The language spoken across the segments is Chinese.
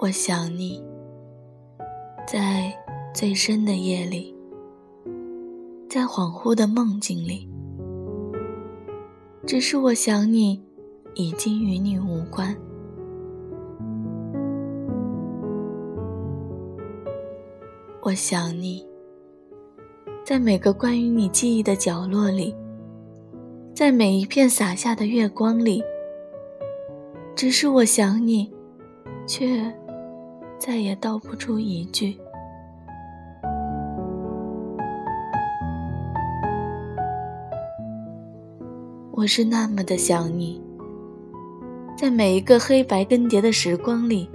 我想你，在最深的夜里，在恍惚的梦境里。只是我想你，已经与你无关。我想你，在每个关于你记忆的角落里，在每一片洒下的月光里。只是我想你，却。再也道不出一句。我是那么的想你，在每一个黑白更迭的时光里，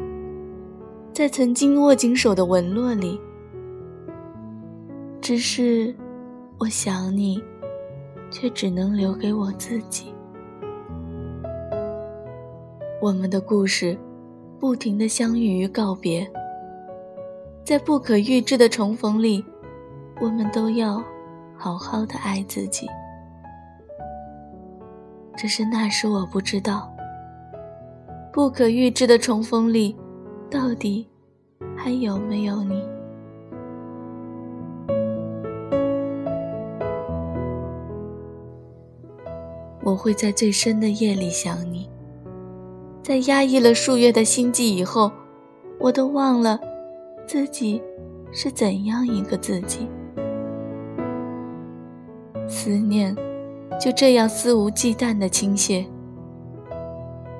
在曾经握紧手的纹络里。只是，我想你，却只能留给我自己。我们的故事。不停的相遇与告别，在不可预知的重逢里，我们都要好好的爱自己。只是那时我不知道，不可预知的重逢里，到底还有没有你？我会在最深的夜里想你。在压抑了数月的心悸以后，我都忘了自己是怎样一个自己。思念就这样肆无忌惮的倾泻，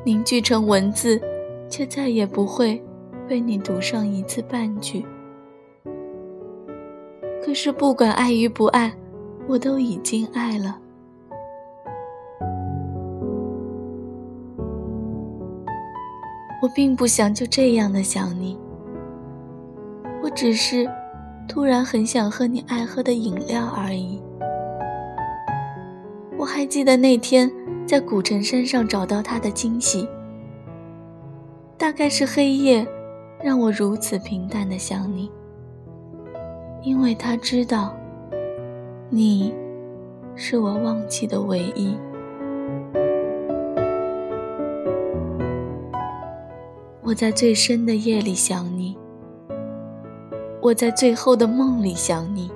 凝聚成文字，却再也不会被你读上一次半句。可是不管爱与不爱，我都已经爱了。我并不想就这样的想你，我只是突然很想喝你爱喝的饮料而已。我还记得那天在古城山上找到他的惊喜，大概是黑夜让我如此平淡的想你，因为他知道，你是我忘记的唯一。我在最深的夜里想你，我在最后的梦里想你。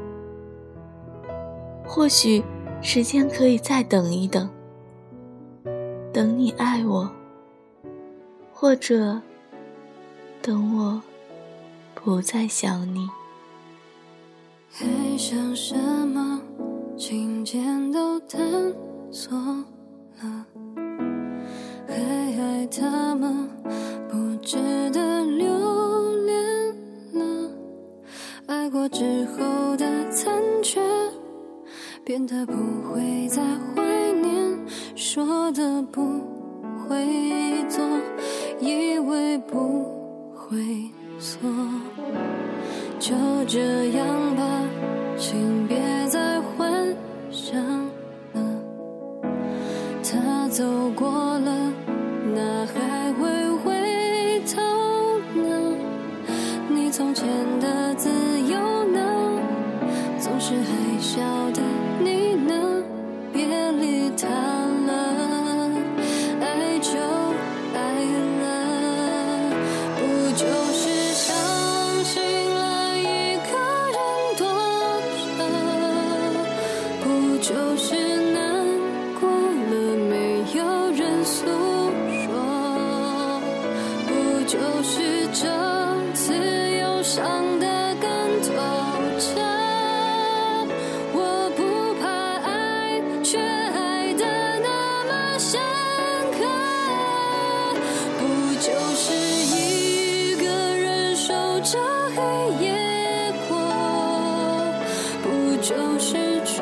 或许时间可以再等一等，等你爱我，或者等我不再想你。还想什么？今天都探索了，爱他吗？值得留恋了，爱过之后的残缺，变得不会再怀念，说的不会做，以为不会错，就这样吧，请别从前的自由呢？总是还笑的你呢？别理他了，爱就爱了，不就是相信了一个人多着，不就是难过了没有人诉说，不就是这次。伤得更透彻，我不怕爱，却爱的那么深刻。不就是一个人守着黑夜过？不就是厨